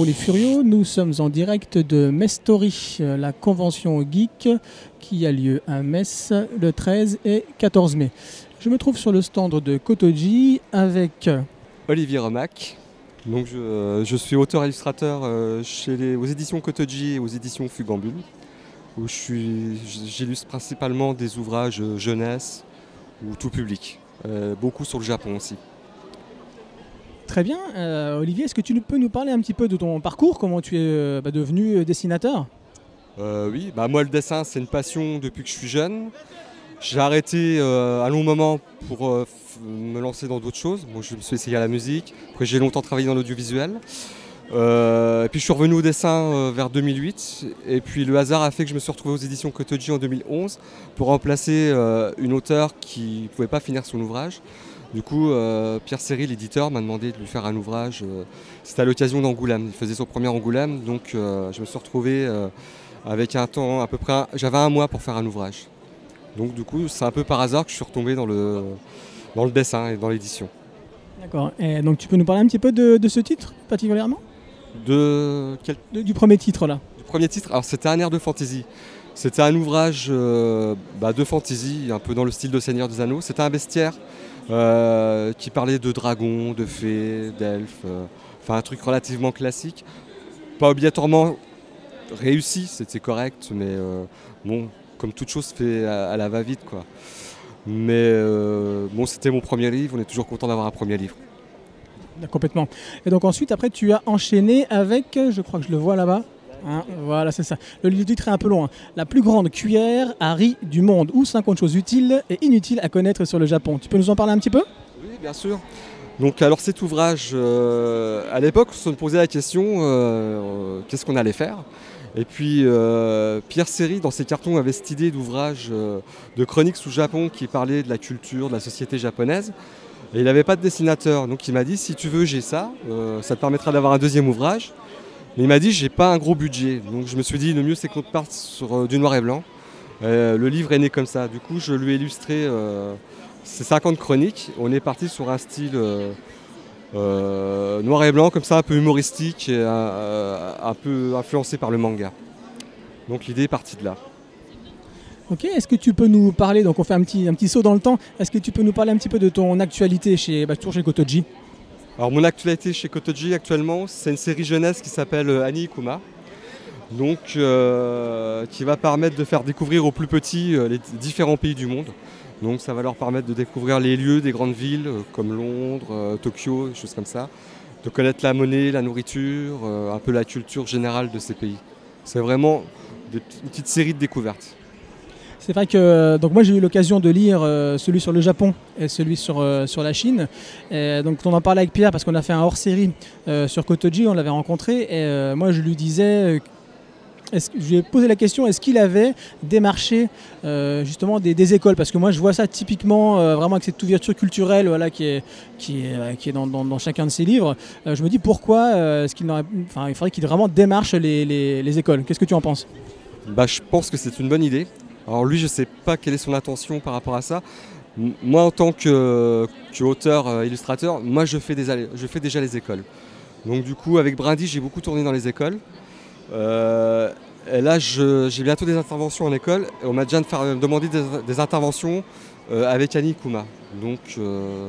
Vous les furieux, nous sommes en direct de Mestory, euh, la convention geek qui a lieu à Metz le 13 et 14 mai. Je me trouve sur le stand de Kotoji avec Olivier Romac. Donc je, euh, je suis auteur-illustrateur euh, chez les- aux éditions Kotoji et aux éditions Fugambule, où je suis- j'illustre principalement des ouvrages euh, jeunesse ou tout public, Euh, beaucoup sur le Japon aussi. Très bien. Euh, Olivier, est-ce que tu peux nous parler un petit peu de ton parcours Comment tu es euh, bah, devenu euh, dessinateur? Oui, bah moi le dessin c'est une passion depuis que je suis jeune. J'ai arrêté euh, un long moment pour me lancer dans d'autres choses. Bon, je me suis essayé à la musique, après j'ai longtemps travaillé dans l'audiovisuel. Et puis je suis revenu au dessin vers 2008. Et puis le hasard a fait que je me suis retrouvé aux éditions Kotoji en 2011 pour remplacer une auteure qui ne pouvait pas finir son ouvrage. Du coup, euh, Pierre Serry, l'éditeur, m'a demandé de lui faire un ouvrage. euh, C'était à l'occasion d'Angoulême. Il faisait son premier Angoulême, donc euh, je me suis retrouvé avec un temps à peu près. un- J'avais un mois pour faire un ouvrage. Donc du coup, c'est un peu par hasard que je suis retombé dans le, dans le dessin et dans l'édition. D'accord. Et donc tu peux nous parler un petit peu de, de ce titre particulièrement? De quel De- Du premier titre là. Le premier titre, alors c'était un air de fantasy. C'était un ouvrage bah, de fantasy, un peu dans le style de Seigneur des Anneaux. C'était un bestiaire euh, qui parlait de dragons, de fées, d'elfes. euh, Enfin, un truc relativement classique. Pas obligatoirement réussi, c'était correct, mais euh, bon, comme toute chose fait à, à la va-vite, quoi. Mais bon, c'était mon premier livre, on est toujours content d'avoir un premier livre. Complètement. Et donc ensuite, après, tu as enchaîné avec, je crois que je le vois là-bas. Hein, voilà, c'est ça. Le titre est un peu long. hein. La plus grande cuillère à riz du monde, ou 50 choses utiles et inutiles à connaître sur le Japon. Tu peux nous en parler un petit peu? Oui, bien sûr. Donc alors cet ouvrage, euh, à l'époque, on se posait la question, euh, euh, qu'est-ce qu'on allait faire? Et puis Pierre Serry, dans ses cartons, avait cette idée d'ouvrage de chronique sous Japon qui parlait de la culture, de la société japonaise. Et il n'avait pas de dessinateur, donc il m'a dit, si tu veux, j'ai ça, ça te permettra d'avoir un deuxième ouvrage. Mais il m'a dit, j'ai pas un gros budget, donc je me suis dit, le mieux c'est qu'on parte sur euh, du noir et blanc. Euh, le livre est né comme ça, du coup je lui ai illustré... euh, c'est 50 chroniques. On est parti sur un style euh, euh, noir et blanc, comme ça, un peu humoristique et euh, un peu influencé par le manga. Donc l'idée est partie de là. Ok, est-ce que tu peux nous parler, donc on fait un petit, un petit saut dans le temps, est-ce que tu peux nous parler un petit peu de ton actualité chez, bah, toujours chez Kotoji? Alors mon actualité chez Kotoji actuellement, c'est une série jeunesse qui s'appelle euh, Annie Kuma. Donc euh, qui va permettre de faire découvrir aux plus petits euh, les différents pays du monde. Donc ça va leur permettre de découvrir les lieux des grandes villes comme Londres, Tokyo, des choses comme ça. De connaître la monnaie, la nourriture, un peu la culture générale de ces pays. C'est vraiment une petite série de découvertes. C'est vrai que euh, donc moi j'ai eu l'occasion de lire euh, celui sur le Japon et celui sur, euh, sur la Chine. Donc on en parlait avec Pierre parce qu'on a fait un hors-série sur Kotoji, on l'avait rencontré et moi je lui disais, je lui ai posé la question, est-ce qu'il avait démarché justement des, des écoles? Parce que moi je vois ça typiquement vraiment avec cette ouverture culturelle voilà, qui est, qui est, qui est dans, dans- chacun de ses livres. Je me dis pourquoi est-ce qu'il il faudrait qu'il vraiment démarche les, les- les écoles? Qu'est-ce que tu en penses? Bah, je pense que c'est une bonne idée. Alors lui, je ne sais pas quelle est son intention par rapport à ça. Moi, en tant que, euh, illustrateur, moi, je fais, déjà les écoles. Donc du coup, avec Brindy, j'ai beaucoup tourné dans les écoles. Euh, et là, j'ai bientôt des interventions en école. On m'a déjà faire- demandé des, interventions euh, avec Annie Kuma. Donc euh,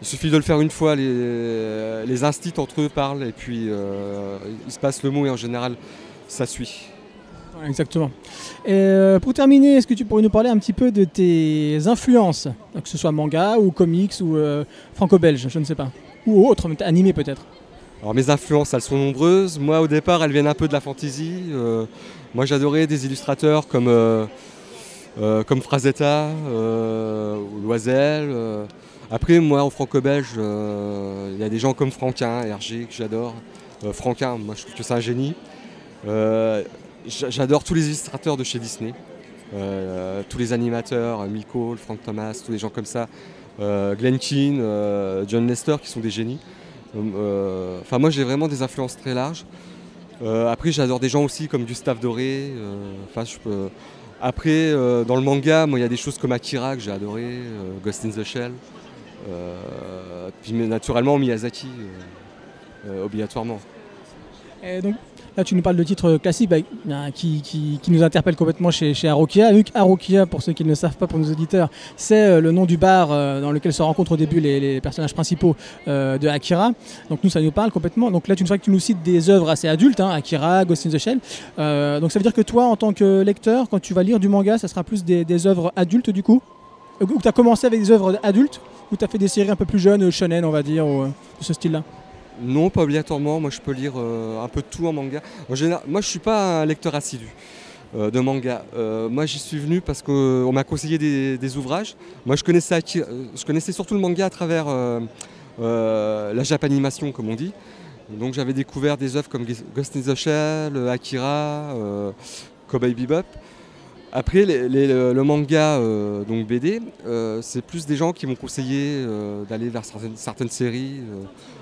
il suffit de le faire une fois, les, les instits entre eux parlent et puis euh, il se passe le mot et en général, ça suit. Exactement. Euh, pour terminer, est-ce que tu pourrais nous parler un petit peu de tes influences, que ce soit manga ou comics ou euh, franco-belge, je ne sais pas, ou autre, animé peut-être? Alors mes influences, elles sont nombreuses. Moi, au départ, elles viennent un peu de la fantasy. Euh, moi, j'adorais des illustrateurs comme, euh, comme Frazetta, Loisel. Après, moi, au franco-belge, il y a des gens comme Franquin, Hergé, que j'adore. Franquin, moi, je trouve que c'est un génie. J'a- j'adore tous les illustrateurs de chez Disney. Euh, tous les animateurs, euh, Miko, Frank Thomas, tous les gens comme ça. Euh, Glenn Keane, John Lester, qui sont des génies. Enfin, moi, j'ai vraiment des influences très larges. Après, j'adore des gens aussi comme Gustave Doré. Après, dans le manga, moi, il y a des choses comme Akira que j'ai adoré, Ghost in the Shell. Puis naturellement Miyazaki, obligatoirement. Donc, là, tu nous parles de titres classiques bah, qui, nous interpellent complètement chez, chez Arokia. Qu'Arokia, pour ceux qui ne le savent pas, pour nos auditeurs, c'est euh, le nom du bar euh, dans lequel se rencontrent au début les, personnages principaux euh, de Akira. Donc, nous, ça nous parle complètement. Donc, là, tu nous que tu nous cites des œuvres assez adultes, hein, Akira, Ghost in the Shell. Donc, ça veut dire que toi, en tant que lecteur, quand tu vas lire du manga, ça sera plus des, œuvres adultes du coup? Ou tu as commencé avec des œuvres adultes? Ou tu as fait des séries un peu plus jeunes, shonen, on va dire, ou, de ce style-là? Non, pas obligatoirement. Moi, je peux lire euh, un peu tout en manga. En général, moi, je suis pas un lecteur assidu euh, de manga. Euh, moi, j'y suis venu parce qu'on m'a conseillé des, ouvrages. Moi, je connaissais, je connaissais surtout le manga à travers la japanimation, comme on dit. Donc, j'avais découvert des œuvres comme Ghost in the Shell, Akira, Cowboy Bebop. Après, les- les- le, manga, euh, donc BD, euh, c'est plus des gens qui m'ont conseillé euh, d'aller vers certaines, certaines séries.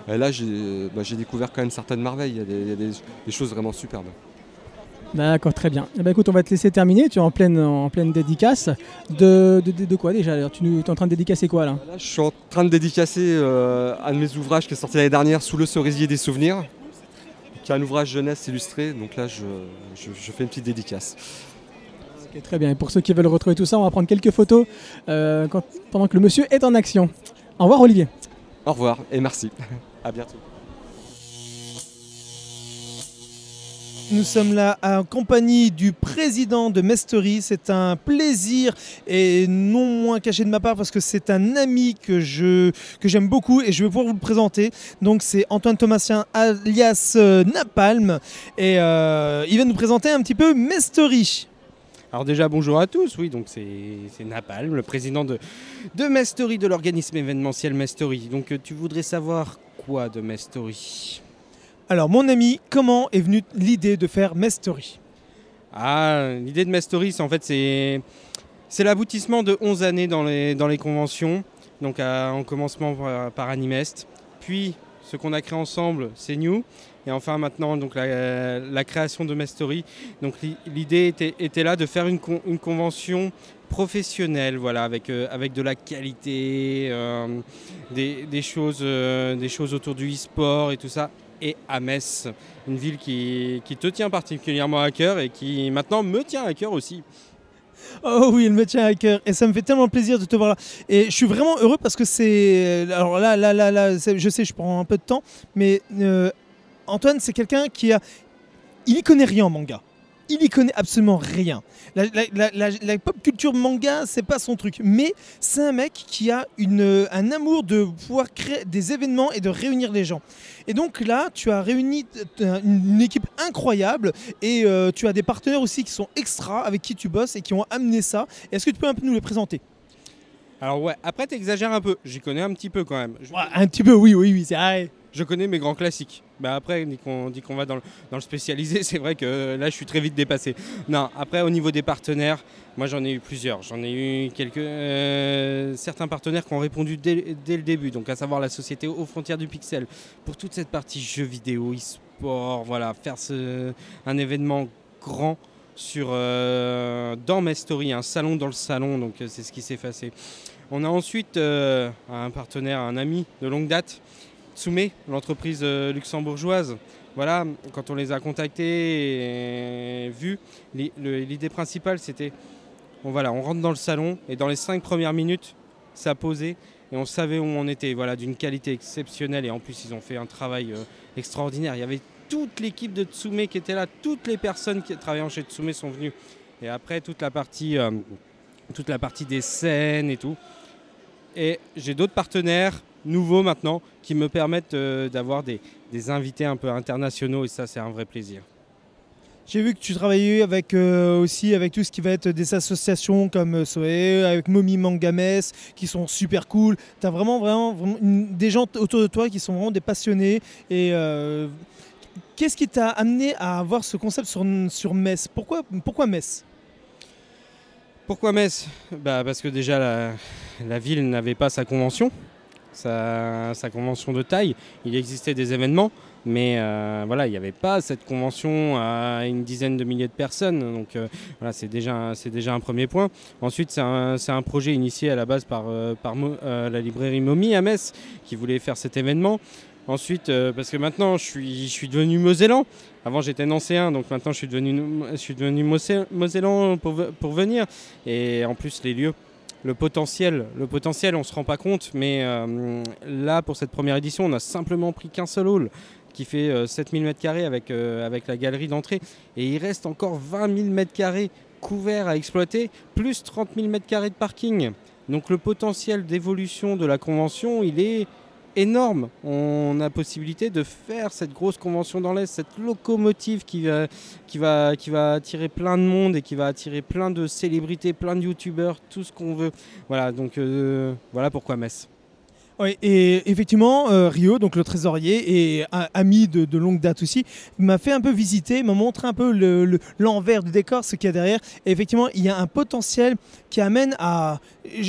et là, j'ai bah, j'ai découvert quand même certaines merveilles. Il y a des, il y a des- des choses vraiment superbes. D'accord, très bien. Eh ben, écoute, on va te laisser terminer. Tu es en pleine, en pleine dédicace. De, de, de- de quoi déjà? Alors Tu es en train de dédicacer quoi là? Là, je suis en train de dédicacer un de mes ouvrages qui est sorti l'année dernière, Sous le cerisier des souvenirs, qui est un ouvrage jeunesse illustré. Donc là, je, je- je fais une petite dédicace. Ok, Très bien. Et pour ceux qui veulent retrouver tout ça, on va prendre quelques photos euh, quand- pendant que le monsieur est en action. Au revoir Olivier. Au revoir et merci. À bientôt. Nous sommes là en compagnie du président de Mestory. C'est un plaisir et non moins caché de ma part parce que c'est un ami que je que j'aime beaucoup et je vais pouvoir vous le présenter. Donc c'est Antoine Thomasien alias euh, Napalm et euh, il va nous présenter un petit peu Mestory. Alors déjà bonjour à tous, oui donc c'est Napalm, le président de, de Mestory, de l'organisme événementiel Mestory. Donc euh, tu voudrais savoir quoi de Mestory Alors mon ami, comment est venue l'idée de faire Mestory Ah, l'idée de Mestory, c'est en fait c'est c'est l'aboutissement de 11 années dans les, dans les conventions, donc à- en commencement par, par Animest, puis ce qu'on a créé ensemble, c'est New, et enfin maintenant donc la, création de Mestory. Donc l'i- l'idée était, là de faire une, con- une convention professionnelle, voilà, avec, euh, avec de la qualité, euh, des, des choses, euh, des choses autour du e-sport et tout ça. Et à Metz, une ville qui, qui te tient particulièrement à cœur et qui maintenant me tient à cœur aussi. Oh oui, il me tient à cœur et ça me fait tellement plaisir de te voir là. Et je suis vraiment heureux parce que c'est. Alors là, là, là, là, je sais, je prends un peu de temps, mais euh, Antoine, c'est quelqu'un qui a. Il n'y connaît rien en manga. Il n'y connaît absolument rien. La, la- la- la- la pop culture manga, c'est pas son truc. Mais c'est un mec qui a une, un amour de pouvoir créer des événements et de réunir les gens. Et donc là, tu as réuni une une équipe incroyable et euh, tu as des partenaires aussi qui sont extra avec qui tu bosses et qui ont amené ça. Est-ce que tu peux un peu nous les présenter? Alors ouais, après t'exagères un peu, j'y connais un petit peu quand même. Je, Ouais, Un petit peu, oui, oui, oui. c'est vrai. je connais mes grands classiques. Bah après, dit qu'on va dans le, spécialisé, c'est vrai que là je suis très vite dépassé. Non, après au niveau des partenaires, moi j'en ai eu plusieurs. J'en ai eu quelques euh, certains partenaires qui ont répondu dès, le début, donc à savoir la société aux frontières du pixel pour toute cette partie jeux vidéo, e-sport, voilà, faire un événement grand sur euh, dans mes stories, un salon dans le salon, donc euh, c'est ce qui s'est passé. On a ensuite un partenaire, un ami de longue date, Tsume, l'entreprise euh, luxembourgeoise. Voilà, quand on les a contactés et vus, l'idée principale c'était, bon, voilà, on rentre dans le salon et dans les cinq premières minutes, ça posait et on savait où on était, voilà, d'une qualité exceptionnelle et en plus ils ont fait un travail euh, extraordinaire. Il y avait toute l'équipe de Tsume qui était là, toutes les personnes qui travaillant chez Tsume sont venues. Et après toute la partie, euh, toute la partie des scènes et tout. Et j'ai d'autres partenaires nouveaux maintenant qui me permettent euh, d'avoir des, des invités un peu internationaux et ça c'est un vrai plaisir. J'ai vu que tu travaillais avec, euh, aussi avec tout ce qui va être des associations comme euh, Soe, avec Momi Mangames, qui sont super cool. Tu as vraiment, vraiment, vraiment une- des gens autour de toi qui sont vraiment des passionnés. Et euh, qu'est-ce qui t'a amené à avoir ce concept sur, sur Metz? Pourquoi, pourquoi Metz? Pourquoi Metz? Bah Parce que déjà la, la ville n'avait pas sa convention. Sa, convention de taille. Il existait des événements, mais euh, voilà, il n'y avait pas cette convention à une dizaine de milliers de personnes. Donc euh, voilà, c'est déjà, c'est déjà un premier point. Ensuite, c'est un, projet initié à la base par, euh, par la librairie Momi à Metz qui voulait faire cet événement. Ensuite, parce que maintenant je suis, je suis devenu Mosellan. Avant j'étais nancéen, donc maintenant je suis devenu, je suis devenu Mosellan pour, pour venir. Et en plus, les lieux, le potentiel, on se rend pas compte. Mais euh, là, pour cette première édition, on a simplement pris qu'un seul hall qui fait euh, 7000 m2 avec, euh, avec la galerie d'entrée. Et il reste encore 20 000 m2 couverts à exploiter, plus 30 000 m2 de parking. Donc le potentiel d'évolution de la convention, il est énorme. On a possibilité de faire cette grosse convention dans l'Est, cette locomotive qui va, qui, va, qui va attirer plein de monde et qui va attirer plein de célébrités, plein de youtubeurs, tout ce qu'on veut. Voilà, donc euh, voilà pourquoi Metz. Oui, et effectivement, euh, Rio, donc le trésorier et ami de, longue date aussi, m'a fait un peu visiter, m'a montré un peu le- le- l'envers du décor, ce qu'il y a derrière. Et effectivement, il y a un potentiel qui amène à.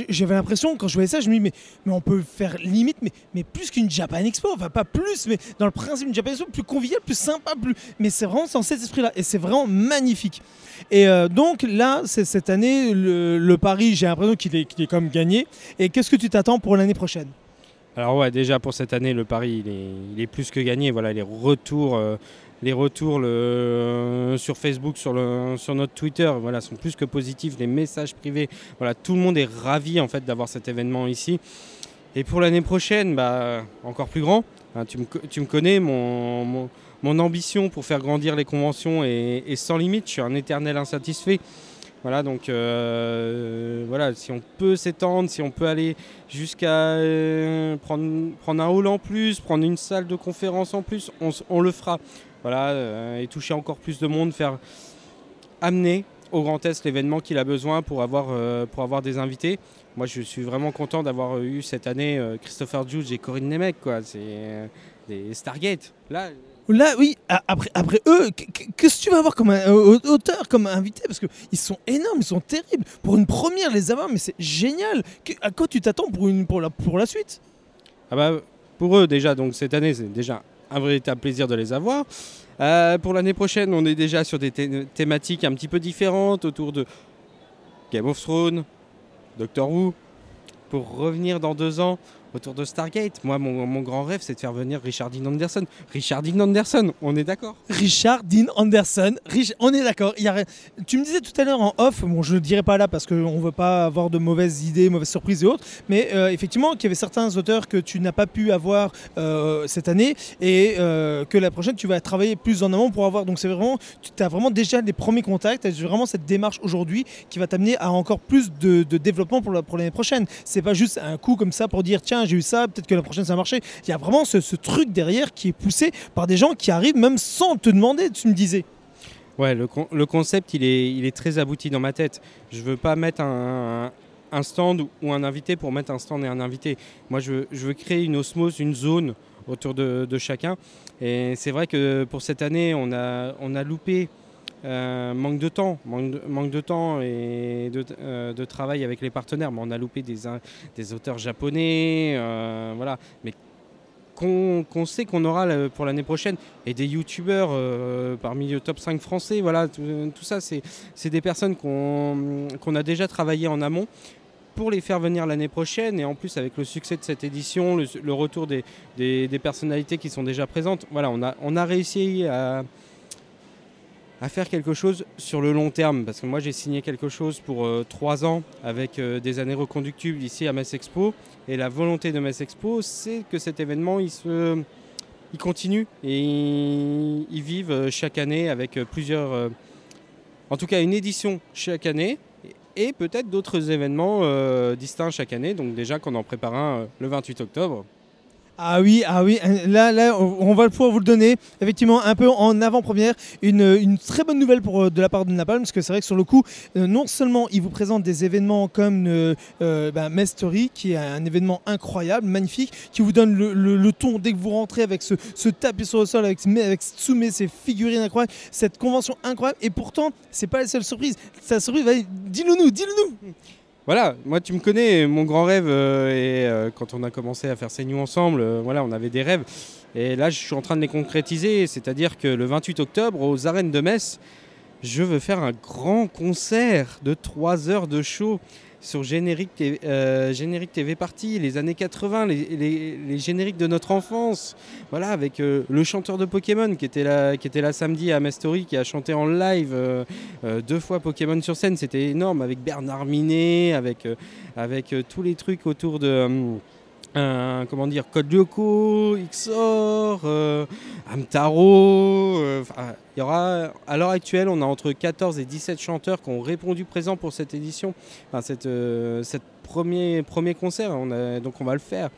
J'avais l'impression, quand je voyais ça, je me dis, mais, mais on peut faire limite, mais, mais plus qu'une Japan Expo, enfin pas plus, mais dans le principe d'une Japan Expo, plus convivial, plus sympa, plus. Mais c'est vraiment dans cet esprit-là, et c'est vraiment magnifique. Et euh, donc là, cette année, le, le pari, j'ai l'impression qu'il est, qu'il est comme gagné. Et qu'est-ce que tu t'attends pour l'année prochaine? Alors ouais, déjà pour cette année, le pari, il est, plus que gagné. Voilà, les retours, euh, le, sur Facebook, sur, notre Twitter, voilà, sont plus que positifs. Les messages privés, voilà, tout le monde est ravi en fait d'avoir cet événement ici. Et pour l'année prochaine, bah, encore plus grand. Tu, me, connais, mon, ambition pour faire grandir les conventions est sans limite. Je suis un éternel insatisfait. Voilà, donc euh, voilà, si on peut s'étendre, si on peut aller jusqu'à euh, prendre, prendre un hall en plus, prendre une salle de conférence en plus, on, le fera. Voilà, euh, et toucher encore plus de monde, faire amener au Grand Est l'événement qu'il a besoin pour avoir, pour avoir des invités. Moi, je suis vraiment content d'avoir eu cette année Christopher Judge et Corinne Nemec, quoi. C'est des Stargate. Là, Là, oui, après, eux, qu- qu- qu'est-ce que tu vas avoir comme euh, auteur, comme invité? Parce qu'ils sont énormes, ils sont terribles. Pour une première, les avoir, mais c'est génial. À quoi tu t'attends pour, pour, la, pour la suite? Ah bah, pour eux déjà, donc cette année, c'est déjà un véritable plaisir de les avoir. Euh, pour l'année prochaine, on est déjà sur des thé- thématiques un petit peu différentes autour de Game of Thrones, Doctor Who. Pour revenir dans deux ans autour de Stargate, moi, mon, grand rêve, c'est de faire venir Richard Dean Anderson. Richard Dean Anderson, on est d'accord? Richard Dean Anderson, on est d'accord. Tu me disais tout à l'heure en off, bon, je ne le dirai pas là parce qu'on ne veut pas avoir de mauvaises idées, mauvaises surprises et autres, mais euh, effectivement qu'il y avait certains auteurs que tu n'as pas pu avoir euh, cette année et euh, que la prochaine tu vas travailler plus en amont pour avoir. Donc c'est vraiment, tu as vraiment déjà les premiers contacts, tu as vraiment cette démarche aujourd'hui qui va t'amener à encore plus de, développement pour la- pour l'année prochaine. C'est pas juste un coup comme ça pour dire tiens j'ai eu ça, peut-être que la prochaine ça va marcher. Il y a vraiment ce, truc derrière qui est poussé par des gens qui arrivent même sans te demander, tu me disais. Ouais, le, le concept, il est, il est très abouti dans ma tête. Je veux pas mettre un, un stand ou- ou un invité pour mettre un stand et un invité. Moi, je veux, je veux créer une osmose, une zone autour de, de chacun. Et c'est vrai que pour cette année, on a, on a loupé euh, manque de temps, manque de, temps et de, euh, de travail avec les partenaires. Mais on a loupé des, des auteurs japonais, euh, voilà. Mais qu'on sait qu'on aura pour l'année prochaine et des youtubeurs euh, parmi le top 5 français. Voilà, tout, ça, c'est des personnes qu'on a déjà travaillé en amont pour les faire venir l'année prochaine. Et en plus, avec le succès de cette édition, le, retour des, personnalités qui sont déjà présentes, voilà, on a réussi à, à faire quelque chose sur le long terme. Parce que moi, j'ai signé quelque chose pour euh, trois ans avec euh, des années reconductibles ici à Metz Expo. Et la volonté de Metz Expo, c'est que cet événement, il se ils continuent et ils vivent euh, chaque année avec plusieurs, en tout cas une édition chaque année et peut-être d'autres événements distincts chaque année. Donc déjà qu'on en prépare un le 28 octobre. Ah oui, ah oui, là, là, on va pouvoir vous le donner. Effectivement, un peu en avant-première, une, très bonne nouvelle pour, euh, de la part de Napalm, parce que c'est vrai que sur le coup, euh, non seulement il vous présente des événements comme euh, euh, bah, qui est un événement incroyable, magnifique, qui vous donne le, ton dès que vous rentrez avec ce, ce tapis sur le sol, avec, avec Tsume, ces figurines incroyables, cette convention incroyable, et pourtant, c'est pas la seule surprise. Sa surprise, dis-le nous, dis-le nous voilà, moi tu me connais, mon grand rêve, euh, et euh, quand on a commencé à faire ces news ensemble, euh, voilà, on avait des rêves. Et là, je suis en train de les concrétiser, c'est-à-dire que le 28 octobre, aux arènes de Metz, je veux faire un grand concert de 3 heures de show sur Générique TV, euh, Party, les années 80, les, génériques de notre enfance. Voilà, avec euh, le chanteur de Pokémon qui était, là, samedi à Mastery, qui a chanté en live euh, deux fois Pokémon sur scène. C'était énorme, avec Bernard Minet, avec, tous les trucs autour de. Euh, comment dire, Code Lyoko, XOR, euh, Amtaro. euh, à l'heure actuelle, on a entre 14 et 17 chanteurs qui ont répondu présent pour cette édition, enfin, cette, euh, premier, concert. Donc on va le faire.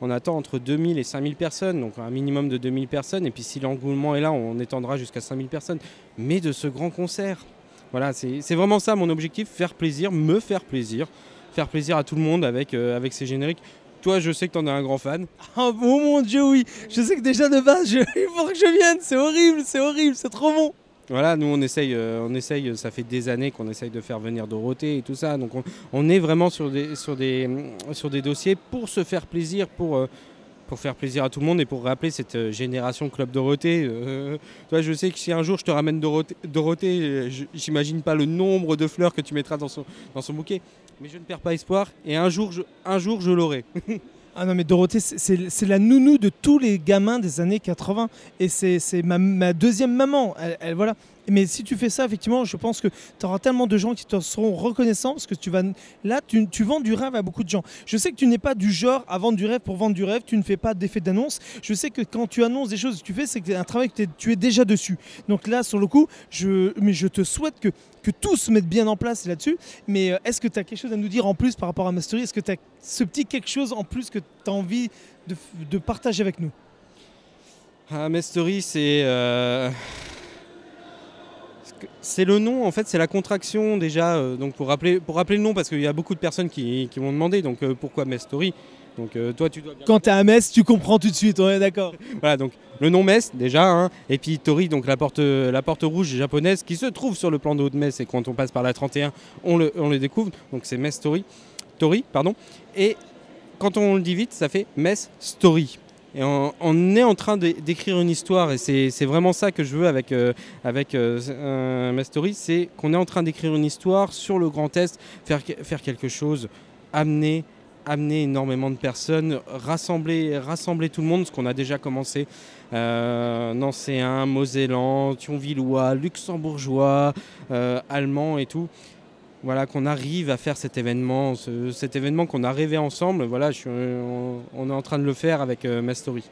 On attend entre 2000 et 5000 personnes, donc un minimum de 2000 personnes. Et puis si l'engouement est là, on étendra jusqu'à 5000 personnes. Mais de ce grand concert. Voilà, c'est vraiment ça mon objectif, faire plaisir, me faire plaisir, faire plaisir à tout le monde avec ces génériques. Toi, je sais que tu en es un grand fan. Oh, oh mon dieu, oui. Je sais que déjà de base, il faudrait que je vienne. C'est horrible, c'est horrible, c'est trop bon. Voilà, nous on essaye, euh, on essaye, ça fait des années qu'on essaye de faire venir Dorothée et tout ça. Donc on, est vraiment sur des, sur, des, sur des dossiers pour se faire plaisir, pour, euh, pour faire plaisir à tout le monde et pour rappeler cette euh, génération Club Dorothée. Toi, je sais que si un jour je te ramène Dorothée, Dorothée, j'imagine pas le nombre de fleurs que tu mettras dans son, dans son bouquet. Mais je ne perds pas espoir et un jour je, un jour, je l'aurai. Ah non, mais Dorothée, c'est- la nounou de tous les gamins des années 80. Et c'est ma, deuxième maman. Voilà. Mais si tu fais ça, effectivement, je pense que tu auras tellement de gens qui te seront reconnaissants parce que tu vas là, tu, vends du rêve à beaucoup de gens. Je sais que tu n'es pas du genre à vendre du rêve pour vendre du rêve. Tu ne fais pas d'effet d'annonce. Je sais que quand tu annonces des choses que tu fais, c'est un travail que tu es déjà dessus. Donc là, sur le coup, je, mais je te souhaite que, que tout se mette bien en place là-dessus. Mais euh, est-ce que tu as quelque chose à nous dire en plus par rapport à Mastery Est-ce que tu as ce petit quelque chose en plus que tu as envie de, de partager avec nous? Ah, Mastery, c'est. euh, C'est le nom, en fait, c'est la contraction déjà. euh, donc pour rappeler, pour rappeler le nom, parce qu'il y a beaucoup de personnes qui, qui m'ont demandé, donc euh, pourquoi Mastery Donc euh, toi, tu dois bien. Quand tu es à Metz, tu comprends tout de suite, on est d'accord. Voilà, donc le nom Metz déjà, hein, et puis Tori, donc la porte, la porte rouge japonaise qui se trouve sur le plan de haut de Metz, et quand on passe par la 31, on le, on le découvre. Donc c'est Metz Tori, Tori, pardon. Et quand on le dit vite, ça fait Metz Story. Et on, est en train d'écrire une histoire, et c'est vraiment ça que je veux avec, euh, avec euh, Metz Story, c'est qu'on est en train d'écrire une histoire sur le Grand Est, faire, faire quelque chose, amener amener énormément de personnes, rassembler, rassembler tout le monde, ce qu'on a déjà commencé. Euh, Nancéens, Mosellan, Thionvillois, Luxembourgeois, euh, Allemands et tout. Voilà, qu'on arrive à faire cet événement, ce- cet événement qu'on a rêvé ensemble. Voilà, on, est en train de le faire avec euh, Mastery.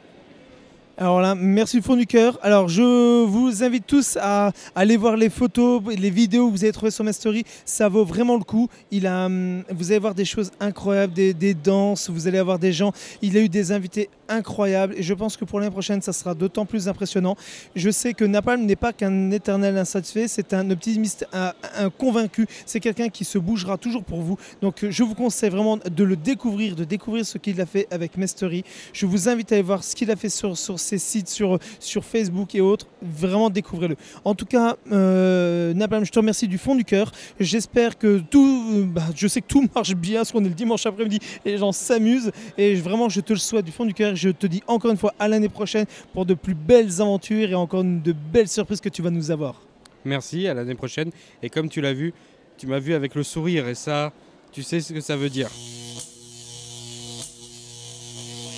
Alors là, merci fond du cœur. Alors je vous invite tous à aller voir les photos, les vidéos que vous avez trouvées sur Mastery. Ça vaut vraiment le coup. Il a, hum, vous allez voir des choses incroyables, des, danses, vous allez avoir des gens. Il a eu des invités incroyables et je pense que pour l'année prochaine, ça sera d'autant plus impressionnant. Je sais que Napalm n'est pas qu'un éternel insatisfait, c'est un optimiste, un, convaincu. C'est quelqu'un qui se bougera toujours pour vous. Donc je vous conseille vraiment de le découvrir, de découvrir ce qu'il a fait avec Mastery. Je vous invite à aller voir ce qu'il a fait sur, sur ses sites, sur, sur Facebook et autres. Vraiment découvrez-le. En tout cas, euh, Napalm, je te remercie du fond du cœur. J'espère que tout, bah, je sais que tout marche bien, parce qu'on est le dimanche après-midi et les gens s'amusent. Et vraiment, je te le souhaite du fond du cœur. Je te dis encore une fois à l'année prochaine pour de plus belles aventures et encore de belles surprises que tu vas nous avoir. Merci, à l'année prochaine. Et comme tu l'as vu, tu m'as vu avec le sourire et ça, tu sais ce que ça veut dire.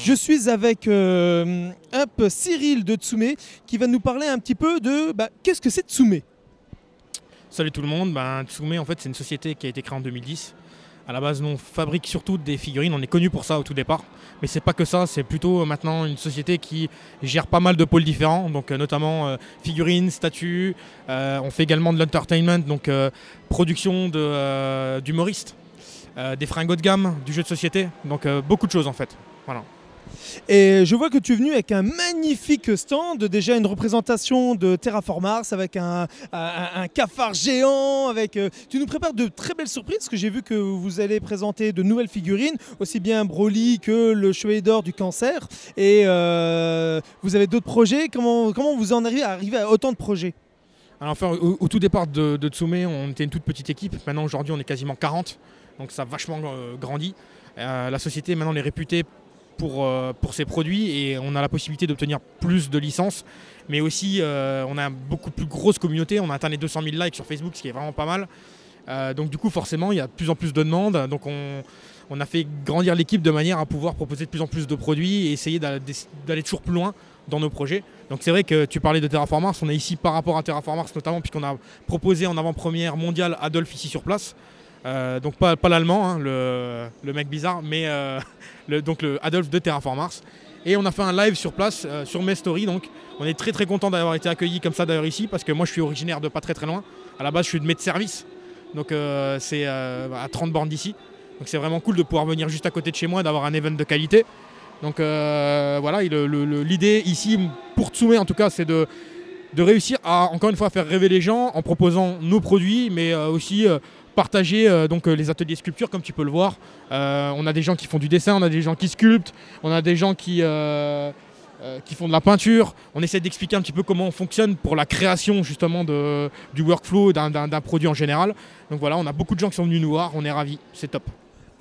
Je suis avec euh, Cyril de Tsume qui va nous parler un petit peu de bah, qu'est-ce que c'est Tsume. Salut tout le monde, ben, Tsume en fait c'est une société qui a été créée en 2010. À la base nous on fabrique surtout des figurines, on est connu pour ça au tout départ. Mais c'est pas que ça, c'est plutôt euh, maintenant une société qui gère pas mal de pôles différents, donc euh, notamment figurines, statues. On fait également de l'entertainment, donc production d'humoristes, des fringues haut de gamme, du jeu de société, donc beaucoup de choses en fait. Et je vois que tu es venu avec un magnifique stand, déjà une représentation de Terraform Mars avec un, cafard géant. Avec, euh, tu nous prépares de très belles surprises, parce que j'ai vu que vous allez présenter de nouvelles figurines, aussi bien Broly que le Chevalier d'Or du Cancer. Et euh, vous avez d'autres projets? Comment, comment vous en arrivez à arriver à autant de projets? Alors, enfin, au, tout départ de, de Tsume, on était une toute petite équipe. Maintenant, aujourd'hui, on est quasiment 40. donc ça a vachement euh, grandi. La société maintenant est réputée pour, euh, pour ses produits et on a la possibilité d'obtenir plus de licences, mais aussi euh, on a une beaucoup plus grosse communauté, on a atteint les 200 000 likes sur Facebook, ce qui est vraiment pas mal. Euh, donc du coup forcément il y a de plus en plus de demandes, donc on, on a fait grandir l'équipe de manière à pouvoir proposer de plus en plus de produits et essayer d'a- d'aller toujours plus loin dans nos projets. Donc c'est vrai que tu parlais de Terraform Mars, on est ici par rapport à Terraform Mars notamment puisqu'on a proposé en avant-première mondiale Adolphe ici sur place. Euh, donc pas, pas l'allemand, hein, le, le mec bizarre, mais euh, le, donc le Adolphe de Terraform Mars. Et on a fait un live sur place euh, sur mes stories. Donc on est très très content d'avoir été accueillis comme ça d'ailleurs ici parce que moi je suis originaire de pas très très loin. À la base je suis de de service. Donc c'est à 30 bornes d'ici. Donc c'est vraiment cool de pouvoir venir juste à côté de chez moi, d'avoir un event de qualité. Donc voilà, l'idée ici, pour Tsume en tout cas, c'est de, de réussir à, encore une fois, faire rêver les gens en proposant nos produits, mais aussi partager euh, donc, euh, les ateliers sculpture, comme tu peux le voir. Euh, on a des gens qui font du dessin, on a des gens qui sculptent, on a des gens qui, font de la peinture. On essaie d'expliquer un petit peu comment on fonctionne pour la création justement du workflow d'un produit en général. Donc voilà, on a beaucoup de gens qui sont venus nous voir, on est ravis, c'est top.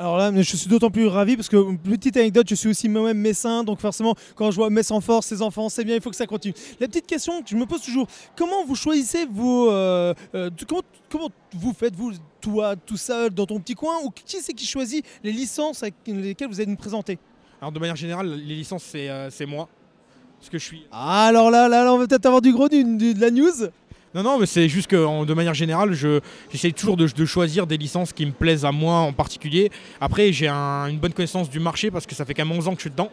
Alors là, je suis d'autant plus ravi parce que, petite anecdote, je suis aussi moi-même messin, donc forcément, quand je vois Mess en force, ses enfants, c'est bien, il faut que ça continue. La petite question que je me pose toujours, comment vous choisissez vos. euh, euh, comment, comment vous faites, vous, toi, tout seul, dans ton petit coin, ou qui c'est qui choisit les licences avec lesquelles vous allez nous présenter? Alors de manière générale, les licences, c'est euh, moi. Parce que je suis. Ah, alors là, là, là, on va peut-être avoir du gros, du- du- de la news. Non, non, mais c'est juste que de manière générale, je- j'essaye toujours de, choisir des licences qui me plaisent à moi en particulier. Après, j'ai un- une bonne connaissance du marché parce que ça fait quand même 11 ans que je suis dedans.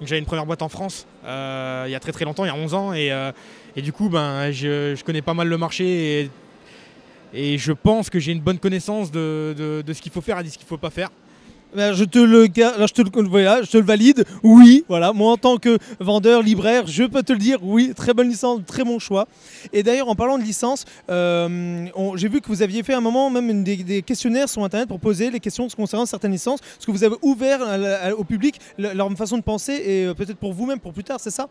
J'avais une première boîte en France euh, il y a très très longtemps, il y a 11 ans. Et, euh, et du coup, ben, je, je connais pas mal le marché et, et je pense que j'ai une bonne connaissance de, de- ce qu'il faut faire et de ce qu'il faut pas faire. Ben, je te le je te le voilà, je te le valide. Oui, voilà. Moi en tant que vendeur libraire, je peux te le dire. Oui, très bonne licence, très bon choix. Et d'ailleurs, en parlant de licence, euh, j'ai vu que vous aviez fait un moment même des, questionnaires sur internet pour poser les questions concernant certaines licences. Parce que vous avez ouvert au public le- leur façon de penser et euh, peut-être pour vous-même pour plus tard, c'est ça?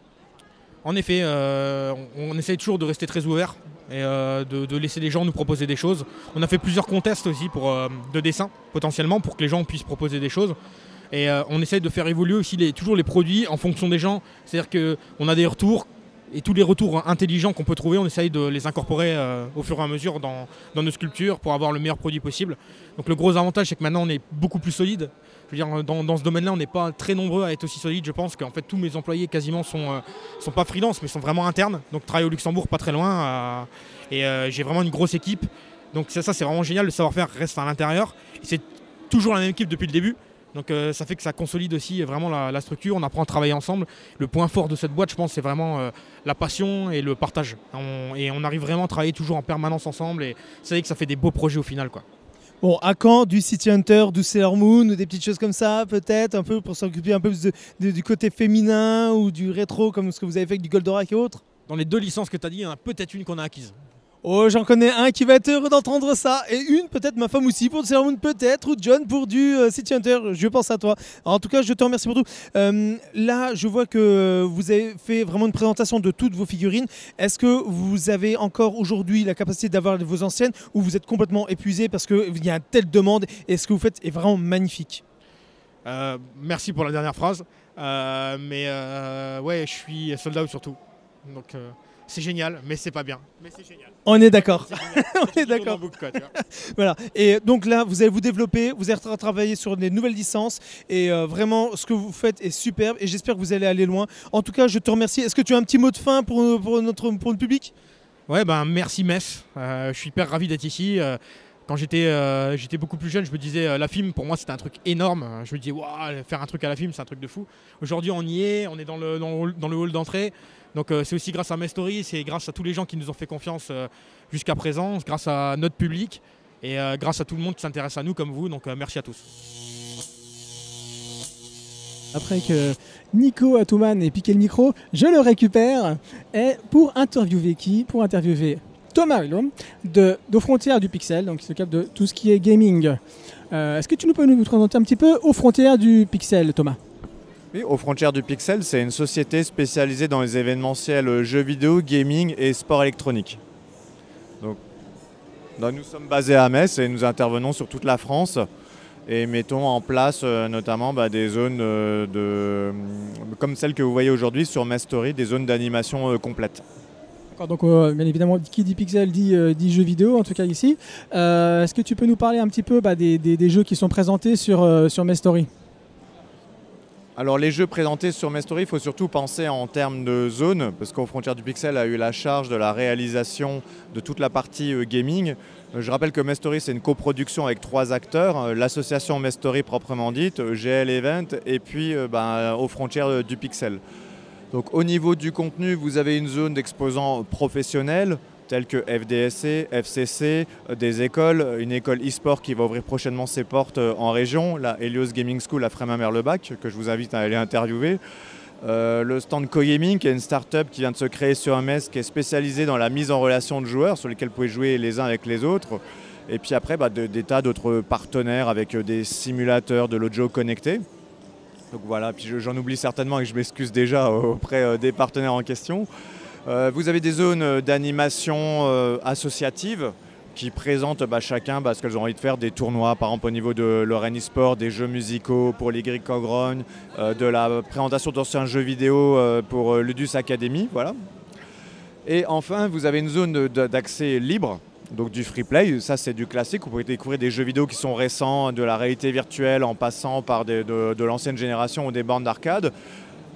En effet, euh, on, on essaye toujours de rester très ouvert et euh, de, laisser les gens nous proposer des choses. On a fait plusieurs contests aussi pour, euh, de dessin, potentiellement, pour que les gens puissent proposer des choses. Et euh, on essaye de faire évoluer aussi toujours les produits en fonction des gens. C'est-à-dire qu'on a des retours, et tous les retours intelligents qu'on peut trouver, on essaye de les incorporer au fur et à mesure dans nos sculptures pour avoir le meilleur produit possible. Donc le gros avantage, c'est que maintenant on est beaucoup plus solide. Je dire, dans, ce domaine-là, on n'est pas très nombreux à être aussi solide. Je pense qu'en fait, tous mes employés quasiment sont, euh, sont pas freelance, mais sont vraiment internes. Donc, travaillent au Luxembourg, pas très loin. euh, et euh, j'ai vraiment une grosse équipe. Donc, ça, ça, c'est vraiment génial. Le savoir-faire reste à l'intérieur. C'est toujours la même équipe depuis le début. Donc, ça fait que ça consolide aussi vraiment la, structure. On apprend à travailler ensemble. Le point fort de cette boîte, je pense, c'est vraiment la passion et le partage. Et on arrive vraiment à travailler toujours en permanence ensemble. Et c'est vrai que ça fait des beaux projets au final, quoi. Bon, à quand du City Hunter, du Sailor Moon, ou des petites choses comme ça, peut-être, un peu pour s'occuper un peu plus de- de- du côté féminin ou du rétro, comme ce que vous avez fait avec du Goldorak et autres Dans les deux licences que tu as dit, il y en a peut-être une qu'on a acquise. Oh, j'en connais un qui va être heureux d'entendre ça. Et une, peut-être ma femme aussi, pour Sailor Moon, peut-être. Ou John pour du euh, City Hunter. Je pense à toi. En tout cas, je te remercie pour tout. Euh, là, je vois que vous avez fait vraiment une présentation de toutes vos figurines. Est-ce que vous avez encore aujourd'hui la capacité d'avoir vos anciennes ou vous êtes complètement épuisé parce qu'il y a une telle demande et ce que vous faites est vraiment magnifique? Euh, merci pour la dernière phrase. Mais ouais, je suis sold out surtout. Donc c'est génial, mais c'est pas bien. Mais c'est génial. On est d'accord. On est d'accord. vois. Voilà. Et donc là, vous allez vous développer, vous allez tra- travailler sur des nouvelles licences. Et euh, vraiment, ce que vous faites est superbe. Et j'espère que vous allez aller loin. En tout cas, je te remercie. Est-ce que tu as un petit mot de fin pour, pour notre, pour le public? Ouais, ben merci Metz. Euh, je suis hyper ravi d'être ici. Euh, quand j'étais euh, j'étais beaucoup plus jeune, je me disais euh, la film pour moi c'était un truc énorme. Je me disais waouh, faire un truc à la film c'est un truc de fou. Aujourd'hui on y est, on est dans le, dans le hall, dans le hall d'entrée. Donc euh, c'est aussi grâce à Mestory, c'est grâce à tous les gens qui nous ont fait confiance euh, jusqu'à présent, grâce à notre public et euh, grâce à tout le monde qui s'intéresse à nous comme vous. Donc merci à tous. Après que Nico Atouman ait piqué le micro, je le récupère et pour interviewer qui? Pour interviewer Thomas Willom de, Frontières du Pixel, donc qui s'occupe de tout ce qui est gaming. Est-ce que tu nous peux nous présenter un petit peu aux frontières du Pixel, Thomas? Aux frontières du Pixel, c'est une société spécialisée dans les événementiels euh, jeux vidéo, gaming et sport électronique. Donc, nous sommes basés à Metz et nous intervenons sur toute la France. et mettons en place euh, notamment bah, des zones euh, comme celle que vous voyez aujourd'hui sur Mestory, des zones d'animation euh, complètes. Donc bien évidemment, qui dit pixel dit, jeux vidéo, en tout cas ici. Est-ce que tu peux nous parler un petit peu bah, des, jeux qui sont présentés sur, sur Alors les jeux présentés sur Mestory, il faut surtout penser en termes de zones, parce qu'au Frontières du Pixel a eu la charge de la réalisation de toute la partie euh, gaming. Euh, Je rappelle que Mestory, c'est une coproduction avec trois acteurs, euh, l'association Mestory proprement dite, GL Event, et puis ben, aux Frontières du Pixel. Donc au niveau du contenu, vous avez une zone d'exposants professionnels, tels que FDSC, FCC, euh, des écoles, une école e-sport qui va ouvrir prochainement ses portes euh, en région, la Helios Gaming School à Frémin-Merlebac, que je vous invite à aller interviewer. Euh, le stand Co-Gaming, qui est une start-up qui vient de se créer sur MS, qui est spécialisée dans la mise en relation de joueurs, sur lesquels vous pouvez jouer les uns avec les autres. Et puis après, bah, de- des tas d'autres partenaires avec euh, des simulateurs de l'audio connecté. Donc voilà, puis je- j'en oublie certainement et je m'excuse déjà auprès euh, des partenaires en question. Euh, vous avez des zones euh, d'animation euh, associative qui présentent bah, chacun bah, ce qu'elles ont envie de faire, des tournois par exemple au niveau de Lorraine des jeux musicaux pour les euh, de la présentation d'anciens jeux vidéo pour Ludus Academy. Voilà. Et enfin, vous avez une zone d'accès libre, donc du free play. Ça, c'est du classique. Vous pouvez découvrir des jeux vidéo qui sont récents, de la réalité virtuelle en passant par de, l'ancienne génération ou des bornes d'arcade.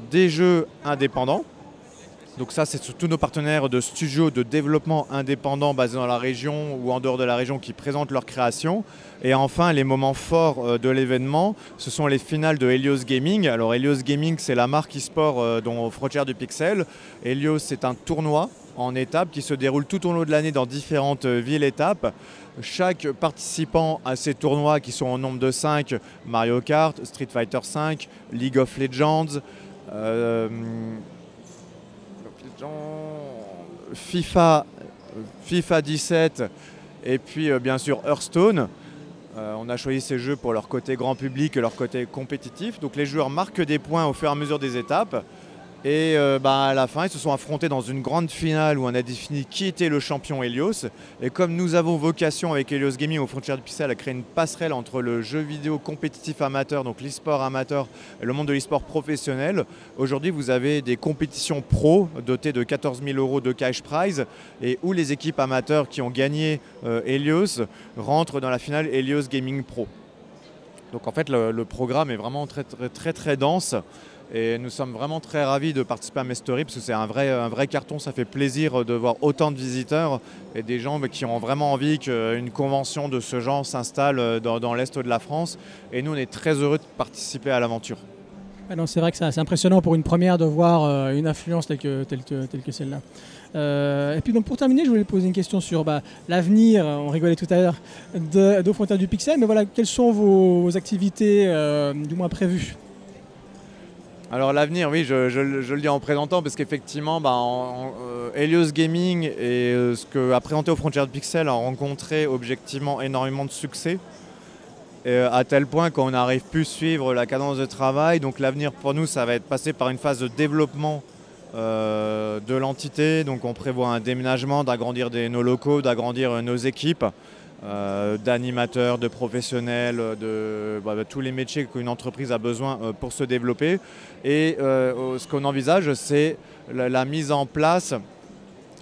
Des jeux indépendants. Donc ça, c'est tous nos partenaires de studios de développement indépendants basés dans la région ou en dehors de la région qui présentent leurs créations. Et enfin, les moments forts euh, de l'événement, ce sont les finales de Helios Gaming. Alors Helios Gaming, c'est la marque e-sport euh, dont Frontières du Pixel. Helios, c'est un tournoi en étapes qui se déroule tout au long de l'année dans différentes euh, villes étapes. Chaque participant à ces tournois, qui sont au nombre de 5, Mario Kart, Street Fighter V, League of Legends, FIFA, FIFA 17 et puis euh, bien sûr Hearthstone. Euh, on a choisi ces jeux pour leur côté grand public et leur côté compétitif. Donc les joueurs marquent des points au fur et à mesure des étapes. Et euh, bah, à la fin, ils se sont affrontés dans une grande finale où on a défini qui était le champion Helios. Et comme nous avons vocation avec Helios Gaming aux frontières du Pixel à créer une passerelle entre le jeu vidéo compétitif amateur, donc l'e-sport amateur, et le monde de l'e-sport professionnel, aujourd'hui vous avez des compétitions pro dotées de 14 000 euros de cash prize et où les équipes amateurs qui ont gagné euh, Helios rentrent dans la finale Helios Gaming Pro. Donc en fait le, programme est vraiment très, très dense. Et nous sommes vraiment très ravis de participer à Mestory parce que c'est un vrai, un vrai carton. Ça fait plaisir de voir autant de visiteurs et des gens bah, qui ont vraiment envie qu'une convention de ce genre s'installe dans, dans l'Est de la France. Et nous, on est très heureux de participer à l'aventure. C'est vrai que c'est impressionnant pour une première de voir euh, une influence telle que, telle que, celle-là. Euh, et puis donc pour terminer, je voulais poser une question sur bah, l'avenir, on rigolait tout à l'heure, de, d'Aux Frontières du Pixel, mais voilà, quelles sont vos, activités euh, du moins prévues? Alors l'avenir, oui, je, le dis en présentant parce qu'effectivement, bah, euh, Helios Gaming et euh, ce que a présenté aux frontières de Pixel a rencontré objectivement énormément de succès. Euh, à tel point qu'on n'arrive plus à suivre la cadence de travail. Donc l'avenir pour nous, ça va être passé par une phase de développement de l'entité. Donc on prévoit un déménagement, d'agrandir nos locaux, d'agrandir nos équipes, euh, d'animateurs, de professionnels, de, bah, de tous les métiers qu'une entreprise a besoin euh, pour se développer. Et euh, ce qu'on envisage, c'est la mise en place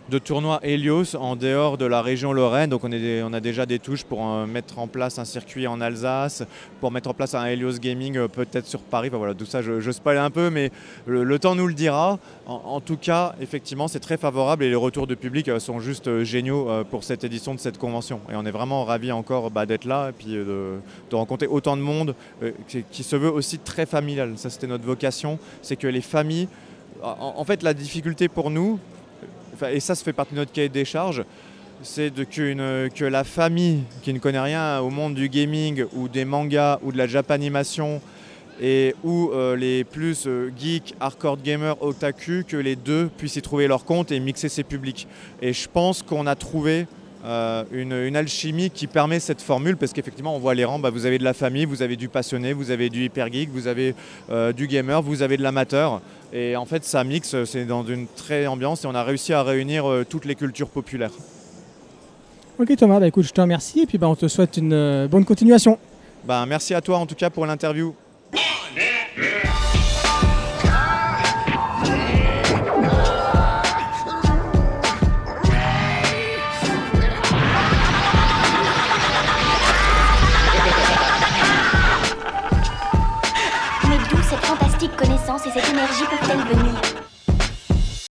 de tournois Helios en dehors de la région Lorraine. Donc on, a déjà des touches pour euh, mettre en place un circuit en Alsace, pour mettre en place un Helios Gaming euh, peut-être sur Paris. Enfin, voilà, tout ça, je, je spoil un peu, mais le, temps nous le dira. En, tout cas, effectivement, c'est très favorable et les retours de public euh, sont juste géniaux pour cette édition de cette convention. Et on est vraiment ravis encore bah, d'être là et puis de, rencontrer autant de monde qui, se veut aussi très familial. Ça, c'était notre vocation, c'est que les familles. En, fait, la difficulté pour nous, et ça, ça fait partie de notre cahier des charges, c'est qu'une- que la famille qui ne connaît rien au monde du gaming ou des mangas ou de la japanimation et ou euh, les plus euh, geeks, hardcore gamers, otaku, que les deux puissent y trouver leur compte et mixer ces publics. Et je pense qu'on a trouvé euh, une, une alchimie qui permet cette formule parce qu'effectivement on voit les rangs, bah, vous avez de la famille, vous avez du passionné, vous avez du hyper geek, vous avez euh, du gamer, vous avez de l'amateur et en fait ça mixe, c'est dans une très ambiance et on a réussi à réunir euh, toutes les cultures populaires. Ok Thomas, bah, écoute, je te remercie et puis bah, on te souhaite une euh, bonne continuation. Ben, merci à toi en tout cas pour l'interview. Et cette énergie peuvent-elles venir?